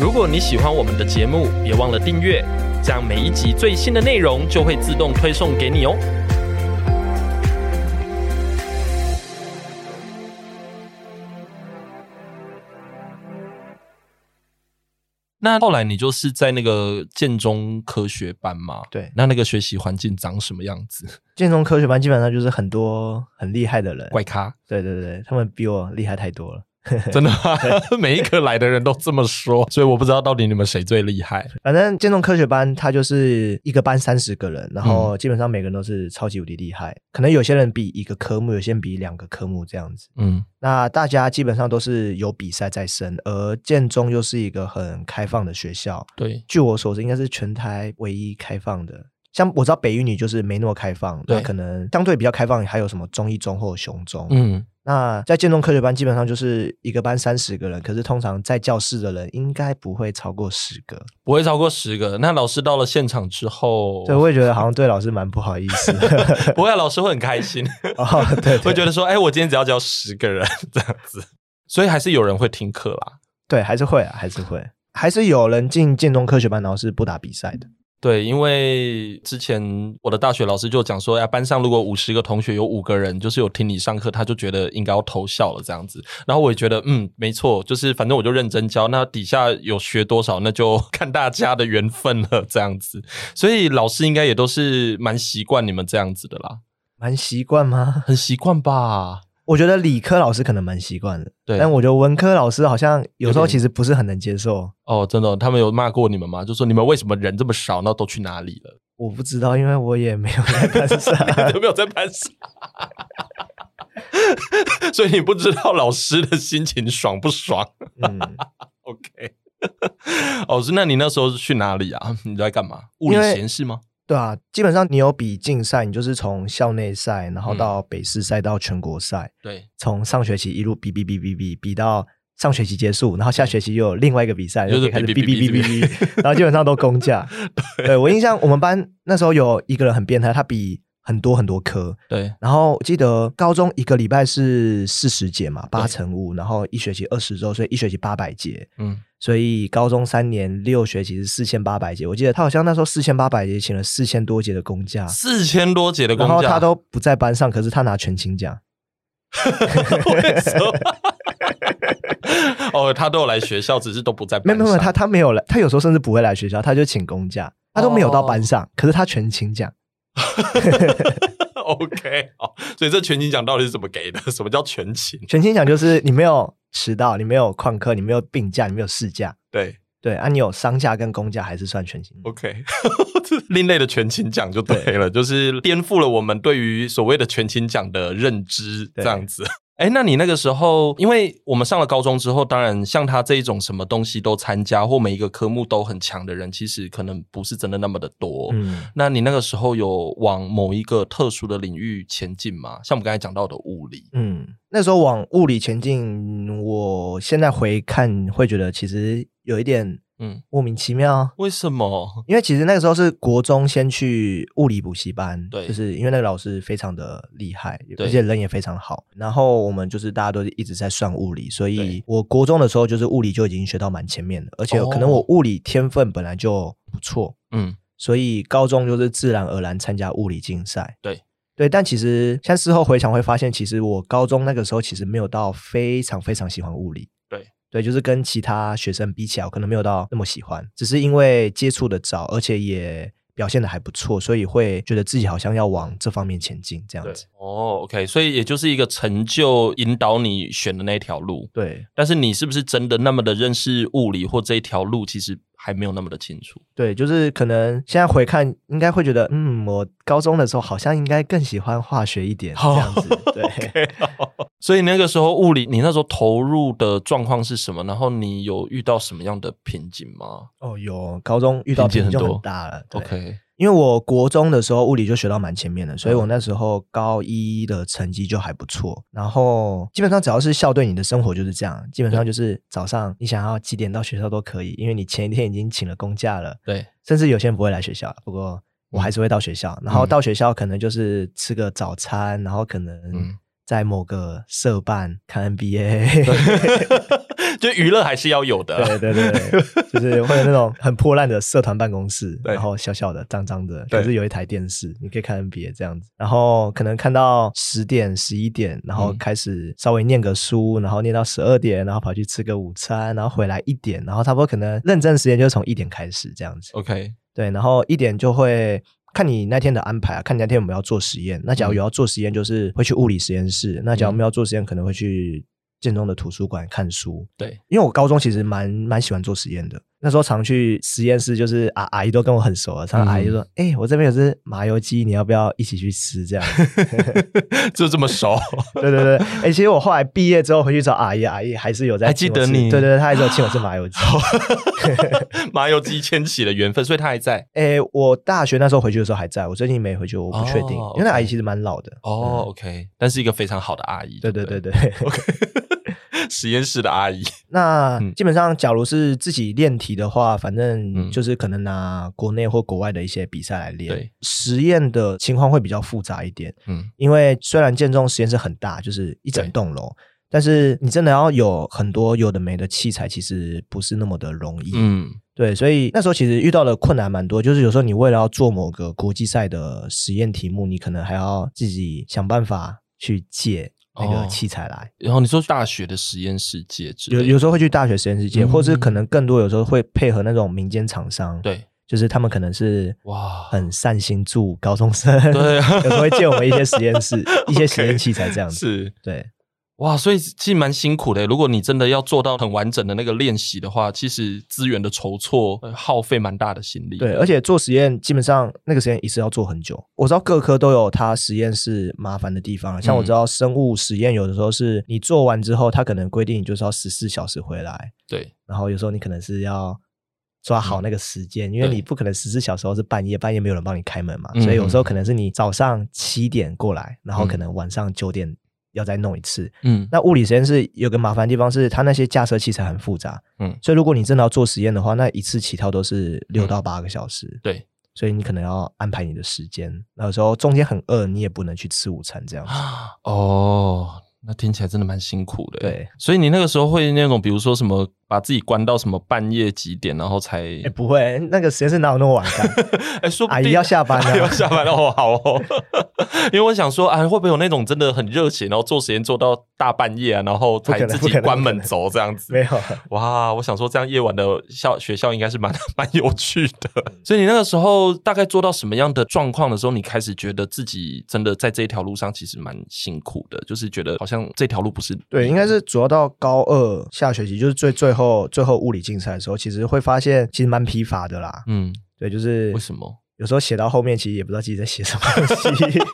如果你喜欢我们的节目，别忘了订阅，这样每一集最新的内容就会自动推送给你哦。那后来你就是在那个建中科学班嘛？对，那那个学习环境长什么样子？建中科学班基本上就是很多很厉害的人，怪咖。对对对，他们比我厉害太多了。真的吗？每一个来的人都这么说，所以我不知道到底你们谁最厉害。反正建中科学班，它就是一个班三十个人，然后基本上每个人都是超级无敌厉害。可能有些人比一个科目，有些人比两个科目这样子。嗯，那大家基本上都是有比赛在身，而建中又是一个很开放的学校。对，据我所知，应该是全台唯一开放的。像我知道北一女就是没那么开放，对，可能相对比较开放，还有什么中一中或雄中。嗯。那在建中科学班，基本上就是一个班三十个人，可是通常在教室的人应该不会超过十个，不会超过十个。那老师到了现场之后，对，我也觉得好像对老师蛮不好意思。不会，老师会很开心哦，对，对，会觉得说，哎，我今天只要教十个人这样子，所以还是有人会听课啦。对，还是会啊，还是会，还是有人进建中科学班，然后是不打比赛的。对，因为之前我的大学老师就讲说，哎，班上如果五十个同学有五个人就是有听你上课，他就觉得应该要投笑了这样子。然后我也觉得，嗯，没错，就是反正我就认真教，那底下有学多少，那就 看大家的缘分了这样子。所以老师应该也都是蛮习惯你们这样子的啦，蛮习惯吗？很习惯吧。我觉得理科老师可能蛮习惯的，对，但我觉得文科老师好像有时候其实不是很能接受。哦，真的，他们有骂过你们吗？就说你们为什么人这么少，那都去哪里了？我不知道，因为我也没有在班上，有没有在班上？所以你不知道老师的心情爽不爽？嗯，OK。哦，是，那你那时候是去哪里啊？你在干嘛？物理实验室吗？对啊，基本上你有比竞赛，你就是从校内赛，然后到北市赛，到全国赛。对，从上学期一路比比比比比比到上学期结束，然后下学期又有另外一个比赛，就是开始比比比比比，然后基本上都公 价。对，我印象，我们班那时候有一个人很变态，他比很多很多科。对，然后我记得高中一个礼拜是四十节嘛，八乘五，然后一学期二十周，所以一学期八百节。嗯，所以高中三年六学期是四千八百节。我记得他好像那时候四千八百节请了四千多节的公假，四千多节的公假，然后他都不在班上，可是他拿全勤奖。为什么？哦，他都有来学校，只是都不在班上。没有没有，他他没有来，他有时候甚至不会来学校，他就请公假，他都没有到班上，哦、可是他全勤奖。OK，好，所以这全勤奖到底是怎么给的？什么叫全勤？全勤奖就是你没有迟到，你没有旷课，你没有病假，你没有事假。对对，啊，你有商假跟公假还是算全勤。OK，另类的全勤奖就对了，对就是颠覆了我们对于所谓的全勤奖的认知，这样子。哎，那你那个时候，因为我们上了高中之后，当然像他这一种什么东西都参加，或每一个科目都很强的人，其实可能不是真的那么的多。嗯，那你那个时候有往某一个特殊的领域前进吗？像我们刚才讲到的物理，嗯，那时候往物理前进，我现在回看会觉得其实有一点。嗯，莫名其妙，为什么？因为其实那个时候是国中先去物理补习班，对，就是因为那个老师非常的厉害，而且人也非常好。然后我们就是大家都一直在算物理，所以我国中的时候就是物理就已经学到蛮前面的，而且可能我物理天分本来就不错，嗯，所以高中就是自然而然参加物理竞赛，对对。但其实现在事后回想会发现，其实我高中那个时候其实没有到非常非常喜欢物理。对，就是跟其他学生比起来，我可能没有到那么喜欢，只是因为接触的早，而且也表现的还不错，所以会觉得自己好像要往这方面前进，这样子。哦，OK，所以也就是一个成就引导你选的那条路。对，但是你是不是真的那么的认识物理或这一条路，其实还没有那么的清楚。对，就是可能现在回看，应该会觉得，嗯，我高中的时候好像应该更喜欢化学一点，这样子。对。Okay, 所以那个时候物理，你那时候投入的状况是什么？然后你有遇到什么样的瓶颈吗？哦，有，高中遇到瓶颈就很大了。OK，因为我国中的时候物理就学到蛮前面的，所以我那时候高一的成绩就还不错。然后基本上只要是校队，你的生活就是这样，基本上就是早上你想要几点到学校都可以，因为你前一天已经请了公假了。对，甚至有些人不会来学校，不过我还是会到学校。然后到学校可能就是吃个早餐，然后可能。在某个社办看 NBA，就娱乐还是要有的。对对对，就是会有那种很破烂的社团办公室，然后小小的、脏脏的，可是有一台电视，你可以看 NBA 这样子。然后可能看到十点、十一点，然后开始稍微念个书，然后念到十二点，然后跑去吃个午餐，然后回来一点，然后差不多可能认真时间就是从一点开始这样子。OK，对，然后一点就会。看你那天的安排啊，看你那天我们要做实验。那假如有要做实验，就是会去物理实验室；嗯、那假如我们要做实验，可能会去建中的图书馆看书。对，因为我高中其实蛮蛮喜欢做实验的。那时候常去实验室，就是阿阿姨都跟我很熟了。常常阿姨就说：“哎、嗯欸，我这边有只麻油鸡，你要不要一起去吃？”这样 就这么熟。对对对，哎、欸，其实我后来毕业之后回去找阿姨，阿姨还是有在还记得你。对对对，她还是有请我吃麻油鸡。麻油鸡牵起了缘分，所以她还在。哎、欸，我大学那时候回去的时候还在，我最近没回去，我不确定。因为那阿姨其实蛮老的。哦、嗯、，OK，但是一个非常好的阿姨。对对对对，OK。实验室的阿姨，那基本上，假如是自己练题的话，反正就是可能拿国内或国外的一些比赛来练。对，实验的情况会比较复杂一点。嗯，因为虽然建中实验室很大，就是一整栋楼，但是你真的要有很多有的没的器材，其实不是那么的容易。嗯，对，所以那时候其实遇到的困难蛮多，就是有时候你为了要做某个国际赛的实验题目，你可能还要自己想办法去借。那个器材来，哦，然后你说大学的实验室借，有有时候会去大学实验室借，嗯、或者是可能更多有时候会配合那种民间厂商，对，就是他们可能是哇。很善心助高中生，对，有时候会借我们一些实验室 一些实验器材这样子，是。对。哇，所以其实蛮辛苦的。如果你真的要做到很完整的那个练习的话，其实资源的筹措耗费蛮大的心力。对，而且做实验基本上那个实验一次要做很久。我知道各科都有它实验室麻烦的地方，像我知道生物实验有的时候是你做完之后，它可能规定你就是要十四小时回来。对，然后有时候你可能是要抓好那个时间，嗯、因为你不可能十四小时后是半夜，半夜没有人帮你开门嘛，嗯、所以有时候可能是你早上七点过来，然后可能晚上九点。要再弄一次。嗯，那物理实验室有个麻烦地方是，它那些架设器材很复杂。嗯，所以如果你真的要做实验的话，那一次起跳都是六到八个小时。嗯、对，所以你可能要安排你的时间。那有时候中间很饿，你也不能去吃午餐这样子。哦，那听起来真的蛮辛苦的。对，所以你那个时候会那种，比如说什么？把自己关到什么半夜几点，然后才？哎、欸，不会，那个实验室哪有那么晚的？哎、欸，说阿姨要下班了，要下班了哦，好哦。因为我想说，啊，会不会有那种真的很热情，然后做实验做到大半夜啊，然后才自己关门走这样子？没有。哇，我想说，这样夜晚的校学校应该是蛮 蛮有趣的。所以你那个时候大概做到什么样的状况的时候，你开始觉得自己真的在这一条路上其实蛮辛苦的，就是觉得好像这条路不是对，应该是主要到高二下学期，就是最最后最后物理。竞赛的时候，其实会发现其实蛮疲乏的啦。嗯，对，就是为什么有时候写到后面，其实也不知道自己在写什么东西。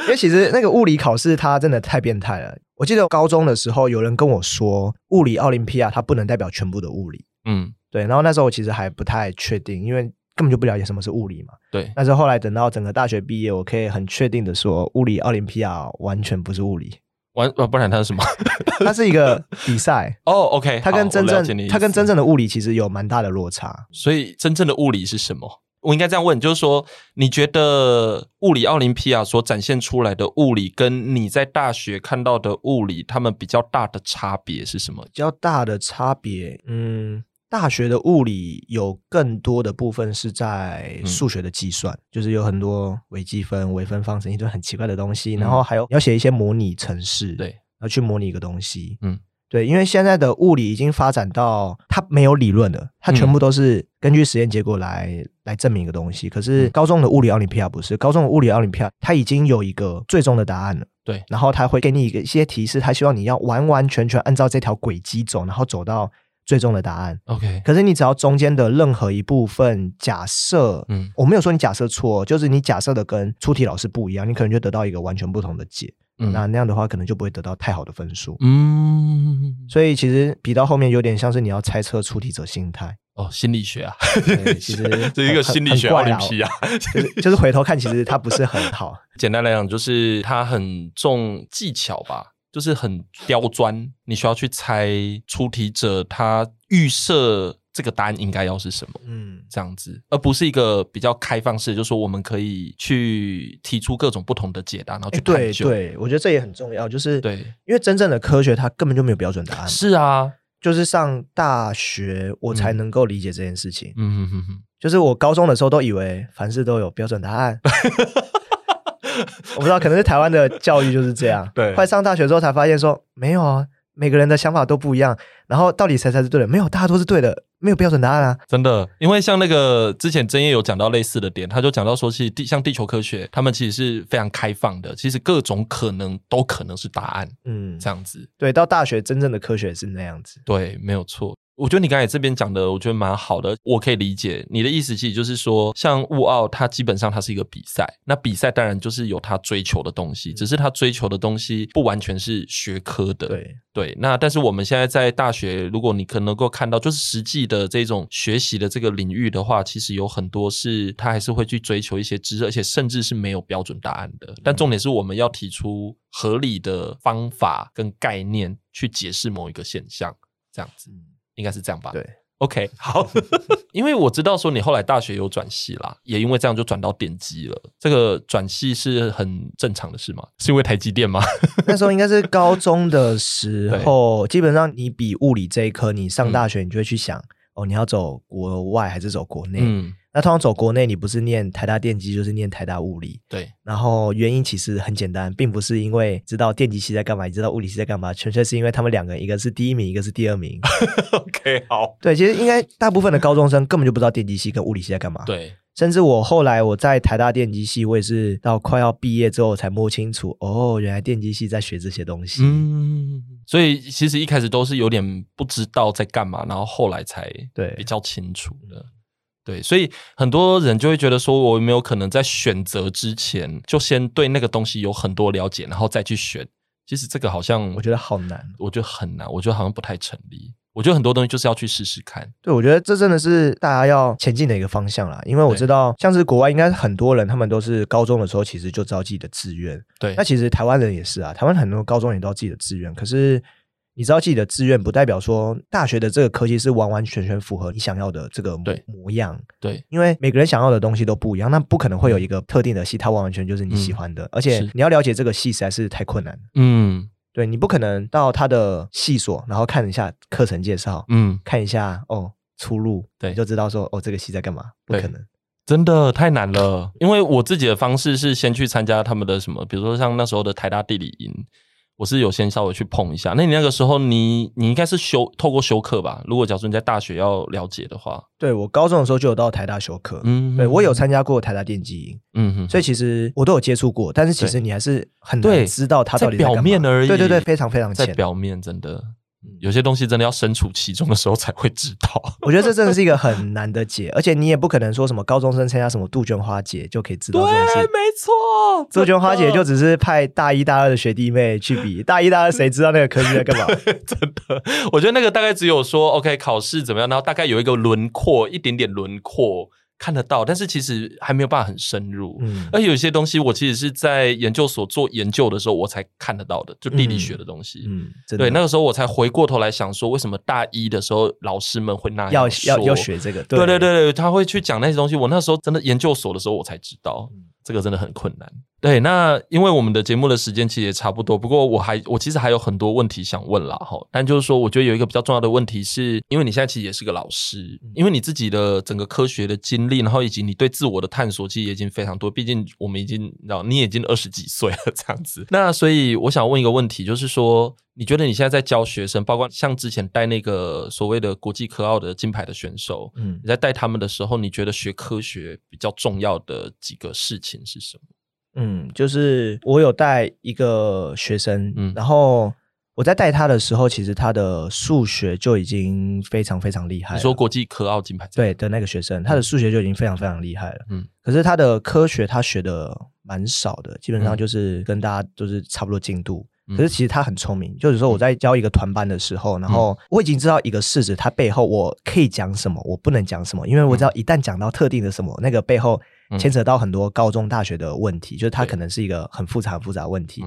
因为其实那个物理考试它真的太变态了。我记得高中的时候，有人跟我说，物理奥林匹亚它不能代表全部的物理。嗯，对。然后那时候我其实还不太确定，因为根本就不了解什么是物理嘛。对。但是后来等到整个大学毕业，我可以很确定的说，物理奥林匹亚完全不是物理。完，不然它是什么？它是一个比赛 哦。Oh, OK，它跟真正它跟真正的物理其实有蛮大的落差。所以真正的物理是什么？我应该这样问，就是说，你觉得物理奥林匹亚所展现出来的物理，跟你在大学看到的物理，他们比较大的差别是什么？比较大的差别，嗯。大学的物理有更多的部分是在数学的计算，嗯、就是有很多微积分、微分方程一堆很奇怪的东西，嗯、然后还有要写一些模拟程式，对，要去模拟一个东西，嗯，对，因为现在的物理已经发展到它没有理论了，它全部都是根据实验结果来、嗯、来证明一个东西。可是高中的物理奥林匹亚不是，高中的物理奥林匹亚它已经有一个最终的答案了，对，然后它会给你一个一些提示，它希望你要完完全全按照这条轨迹走，然后走到。最终的答案，OK。可是你只要中间的任何一部分假设，嗯，我没有说你假设错，就是你假设的跟出题老师不一样，你可能就得到一个完全不同的解。嗯，那那样的话，可能就不会得到太好的分数。嗯，所以其实比到后面有点像是你要猜测出题者心态。哦，心理学啊，其实 这是一个心理学奥林匹亚，就是就是回头看，其实它不是很好。简单来讲，就是它很重技巧吧。就是很刁钻，你需要去猜出题者他预设这个答案应该要是什么，嗯，这样子，而不是一个比较开放式，就是说我们可以去提出各种不同的解答，然后去探究。对对，我觉得这也很重要，就是对，因为真正的科学它根本就没有标准答案。是啊，就是上大学我才能够理解这件事情。嗯哼哼哼，就是我高中的时候都以为凡事都有标准答案。我不知道，可能是台湾的教育就是这样。对，快上大学之后才发现说，没有啊，每个人的想法都不一样。然后到底谁才是对的？没有，大家都是对的，没有标准答案啊。真的，因为像那个之前真叶有讲到类似的点，他就讲到说，其实地像地球科学，他们其实是非常开放的，其实各种可能都可能是答案。嗯，这样子。对，到大学真正的科学是那样子。对，没有错。我觉得你刚才这边讲的，我觉得蛮好的，我可以理解你的意思。其实就是说，像物奥，它基本上它是一个比赛，那比赛当然就是有它追求的东西，只是它追求的东西不完全是学科的。对对，那但是我们现在在大学，如果你可能够看到，就是实际的这种学习的这个领域的话，其实有很多是它还是会去追求一些知识，而且甚至是没有标准答案的。但重点是我们要提出合理的方法跟概念去解释某一个现象，这样子。应该是这样吧？对，OK，好，因为我知道说你后来大学有转系啦，也因为这样就转到电机了。这个转系是很正常的事吗？是因为台积电吗？那时候应该是高中的时 候，基本上你比物理这一科，你上大学你就会去想，嗯、哦，你要走国外还是走国内？嗯。那通常走国内，你不是念台大电机，就是念台大物理。对。然后原因其实很简单，并不是因为知道电机系在干嘛，你知道物理系在干嘛，纯粹是因为他们两个，一个是第一名，一个是第二名。OK，好。对，其实应该大部分的高中生根本就不知道电机系跟物理系在干嘛。对。甚至我后来我在台大电机系，我也是到快要毕业之后才摸清楚，哦，原来电机系在学这些东西。嗯。所以其实一开始都是有点不知道在干嘛，然后后来才对比较清楚的。对，所以很多人就会觉得说，我有没有可能在选择之前就先对那个东西有很多了解，然后再去选？其实这个好像我觉得好难，我觉得很难，我觉得好像不太成立。我觉得很多东西就是要去试试看。对，我觉得这真的是大家要前进的一个方向啦。因为我知道，像是国外，应该很多人他们都是高中的时候其实就知道自己的志愿。对，那其实台湾人也是啊，台湾很多高中也都知道自己的志愿，可是。你知道自己的志愿，不代表说大学的这个科技是完完全全符合你想要的这个模模样。对，因为每个人想要的东西都不一样，那不可能会有一个特定的系，它完完全就是你喜欢的。嗯、而且你要了解这个系实在是太困难。嗯，对，你不可能到他的系所，然后看一下课程介绍，嗯，看一下哦出路，对，你就知道说哦这个系在干嘛？不可能，真的太难了。因为我自己的方式是先去参加他们的什么，比如说像那时候的台大地理营。我是有先稍微去碰一下，那你那个时候你你应该是修透过修课吧？如果假如说你在大学要了解的话，对，我高中的时候就有到台大修课，嗯，对，我有参加过台大电机营，嗯哼，所以其实我都有接触过，但是其实你还是很难知道它到底在表面而已，对对对，非常非常浅，在表面真的。有些东西真的要身处其中的时候才会知道。我觉得这真的是一个很难的解，而且你也不可能说什么高中生参加什么杜鹃花节就可以知道这件事。对，没错，杜鹃花节就只是派大一大二的学弟妹去比，大一大二谁知道那个科技在干嘛？真的，我觉得那个大概只有说 OK 考试怎么样，然后大概有一个轮廓，一点点轮廓。看得到，但是其实还没有办法很深入。嗯，而有些东西我其实是在研究所做研究的时候，我才看得到的，就地理学的东西。嗯，嗯对，那个时候我才回过头来想说，为什么大一的时候老师们会那样要要要学这个？对对对对，他会去讲那些东西。我那时候真的研究所的时候，我才知道。嗯这个真的很困难。对，那因为我们的节目的时间其实也差不多，不过我还我其实还有很多问题想问啦哈。但就是说，我觉得有一个比较重要的问题是，因为你现在其实也是个老师，因为你自己的整个科学的经历，然后以及你对自我的探索，其实也已经非常多。毕竟我们已经，然后，你已经二十几岁了这样子。那所以我想问一个问题，就是说，你觉得你现在在教学生，包括像之前带那个所谓的国际科奥的金牌的选手，嗯，你在带他们的时候，你觉得学科学比较重要的几个事情是什么？嗯，就是我有带一个学生，嗯，然后我在带他的时候，其实他的数学就已经非常非常厉害了。你说国际科奥金牌对的那个学生，他的数学就已经非常非常厉害了。嗯，可是他的科学他学的蛮少的，基本上就是跟大家都是差不多进度。嗯，可是其实他很聪明，就是说我在教一个团班的时候，然后我已经知道一个式子，它背后我可以讲什么，我不能讲什么，因为我知道一旦讲到特定的什么，那个背后。牵扯到很多高中、大学的问题，就是它可能是一个很复杂、很复杂的问题，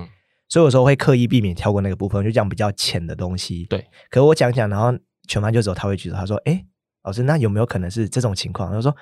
所以有时候会刻意避免跳过那个部分，就讲比较浅的东西。对，可我讲讲，然后全班就只有他会举手，他说：“哎，老师，那有没有可能是这种情况？”他说：“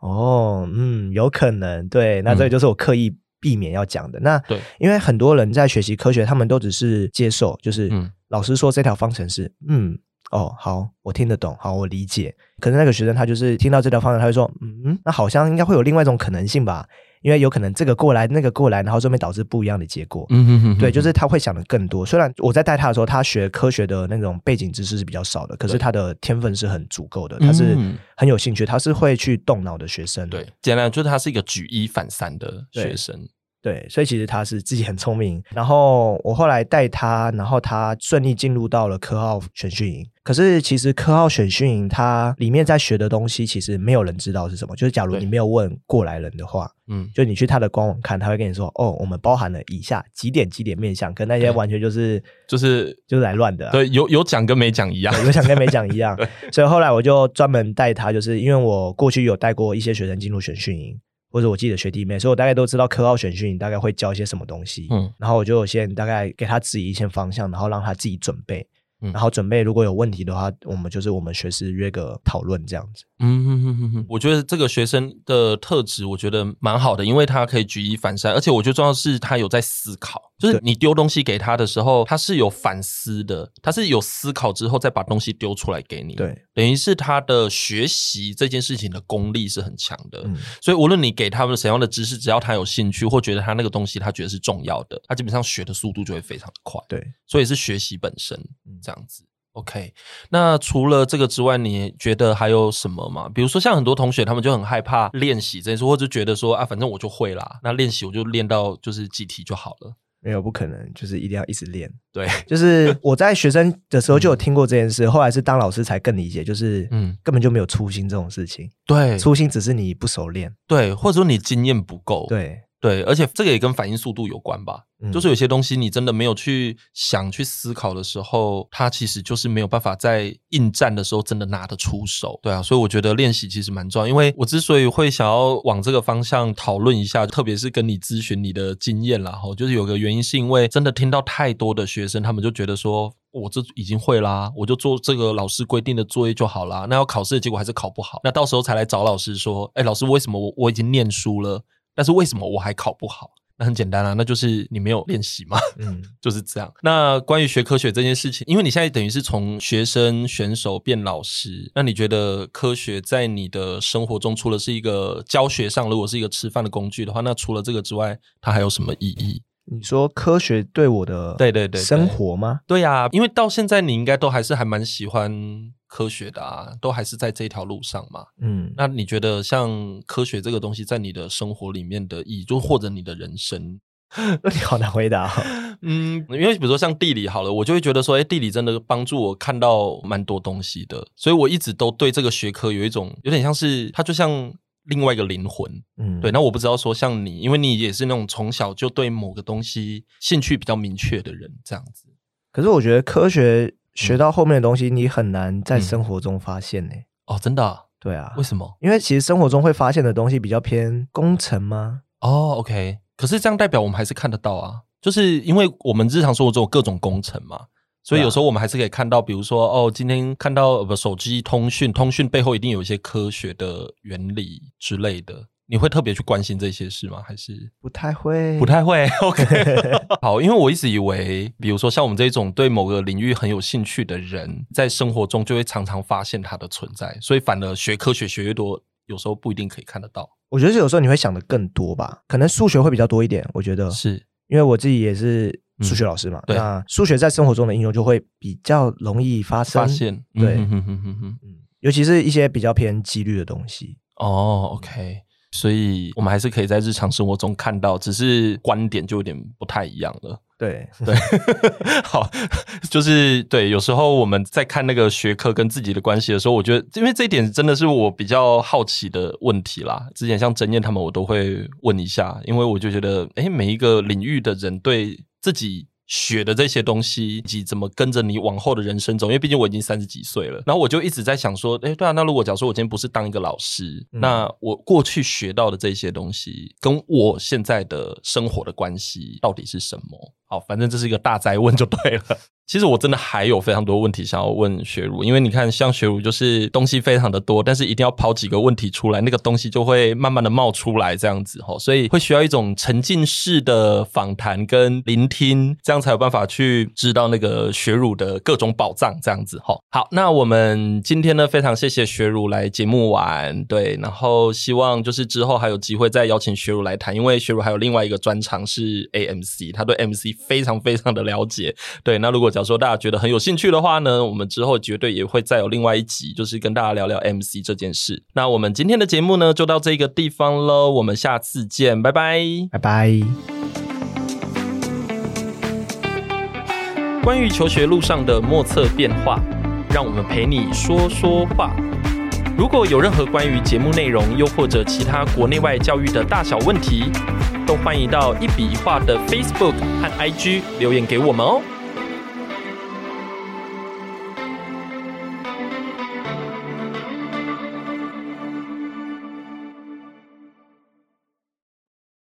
哦，嗯，有可能。”对，那这个就是我刻意避免要讲的。那对，因为很多人在学习科学，他们都只是接受，就是老师说这条方程式，嗯。哦，好，我听得懂，好，我理解。可是那个学生他就是听到这条方向，他就说，嗯，那好像应该会有另外一种可能性吧？因为有可能这个过来，那个过来，然后这边导致不一样的结果。嗯哼哼哼，对，就是他会想的更多。虽然我在带他的时候，他学科学的那种背景知识是比较少的，可是他的天分是很足够的，他是很有兴趣，他是会去动脑的学生。对，简单就是他是一个举一反三的学生。对，所以其实他是自己很聪明。然后我后来带他，然后他顺利进入到了科奥选训营。可是其实科奥选训营它里面在学的东西，其实没有人知道是什么。就是假如你没有问过来人的话，嗯，就你去他的官网看，他会跟你说，哦，我们包含了以下几点几点面向，跟那些完全就是就是就是来乱的啊。对，有有讲跟没讲一样，有讲跟没讲一样。所以后来我就专门带他，就是因为我过去有带过一些学生进入选训营。或者我记得学弟妹，所以我大概都知道科奥选训大概会教一些什么东西，嗯，然后我就先大概给他指引一些方向，然后让他自己准备，嗯，然后准备如果有问题的话，我们就是我们学师约个讨论这样子。嗯哼哼哼哼，我觉得这个学生的特质，我觉得蛮好的，因为他可以举一反三，而且我觉得重要的是他有在思考，就是你丢东西给他的时候，他是有反思的，他是有思考之后再把东西丢出来给你，对，等于是他的学习这件事情的功力是很强的，嗯，所以无论你给他们什么样的知识，只要他有兴趣或觉得他那个东西他觉得是重要的，他基本上学的速度就会非常的快，对，所以是学习本身这样子。OK，那除了这个之外，你觉得还有什么吗？比如说，像很多同学他们就很害怕练习这件事，或者觉得说啊，反正我就会啦，那练习我就练到就是几题就好了。没有，不可能，就是一定要一直练。对，就是 我在学生的时候就有听过这件事，后来是当老师才更理解，就是嗯，根本就没有初心这种事情。对，初心只是你不熟练，对，或者说你经验不够。对。对，而且这个也跟反应速度有关吧。嗯、就是有些东西你真的没有去想、去思考的时候，它其实就是没有办法在应战的时候真的拿得出手。对啊，所以我觉得练习其实蛮重要。因为我之所以会想要往这个方向讨论一下，特别是跟你咨询你的经验啦，哈，就是有个原因是因为真的听到太多的学生，他们就觉得说，我这已经会啦，我就做这个老师规定的作业就好啦。那要考试的结果还是考不好，那到时候才来找老师说，哎，老师为什么我我已经念书了？但是为什么我还考不好？那很简单啊，那就是你没有练习嘛。嗯，就是这样。那关于学科学这件事情，因为你现在等于是从学生选手变老师，那你觉得科学在你的生活中，除了是一个教学上，如果是一个吃饭的工具的话，那除了这个之外，它还有什么意义？你说科学对我的对对对生活吗？对呀，因为到现在你应该都还是还蛮喜欢科学的啊，都还是在这条路上嘛。嗯，那你觉得像科学这个东西在你的生活里面的意义，就或者你的人生，那 你好难回答哦。嗯，因为比如说像地理好了，我就会觉得说，哎，地理真的帮助我看到蛮多东西的，所以我一直都对这个学科有一种有点像是它就像。另外一个灵魂，嗯，对，那我不知道说像你，因为你也是那种从小就对某个东西兴趣比较明确的人，这样子。可是我觉得科学学到后面的东西，你很难在生活中发现呢、欸嗯。哦，真的、啊？对啊。为什么？因为其实生活中会发现的东西比较偏工程吗？哦，OK。可是这样代表我们还是看得到啊，就是因为我们日常生活中有各种工程嘛。所以有时候我们还是可以看到，比如说哦，今天看到不手机通讯，通讯背后一定有一些科学的原理之类的。你会特别去关心这些事吗？还是不太会？不太会。OK，好，因为我一直以为，比如说像我们这种对某个领域很有兴趣的人，在生活中就会常常发现它的存在，所以反而学科学学越多，有时候不一定可以看得到。我觉得有时候你会想的更多吧，可能数学会比较多一点。我觉得是因为我自己也是。数学老师嘛，嗯、对，那数学在生活中的应用就会比较容易发生，发现，对，嗯哼哼，尤其是一些比较偏几率的东西。哦，OK，所以我们还是可以在日常生活中看到，只是观点就有点不太一样了。对对，好，就是对，有时候我们在看那个学科跟自己的关系的时候，我觉得，因为这一点真的是我比较好奇的问题啦。之前像曾燕他们，我都会问一下，因为我就觉得，哎，每一个领域的人对自己学的这些东西，以及怎么跟着你往后的人生走，因为毕竟我已经三十几岁了，然后我就一直在想说，哎，对啊，那如果假如说我今天不是当一个老师，嗯、那我过去学到的这些东西，跟我现在的生活的关系到底是什么？好，反正这是一个大灾问就对了。其实我真的还有非常多问题想要问学儒，因为你看，像学儒就是东西非常的多，但是一定要抛几个问题出来，那个东西就会慢慢的冒出来，这样子齁，所以会需要一种沉浸式的访谈跟聆听，这样才有办法去知道那个学儒的各种宝藏，这样子齁。好，那我们今天呢，非常谢谢学儒来节目玩，对，然后希望就是之后还有机会再邀请学儒来谈，因为学儒还有另外一个专长是 AMC，他对 MC 非常非常的了解，对，那如果讲。说大家觉得很有兴趣的话呢，我们之后绝对也会再有另外一集，就是跟大家聊聊 MC 这件事。那我们今天的节目呢，就到这个地方喽，我们下次见，拜拜，拜拜。关于求学路上的莫测变化，让我们陪你说说话。如果有任何关于节目内容，又或者其他国内外教育的大小问题，都欢迎到一笔一画的 Facebook 和 IG 留言给我们哦。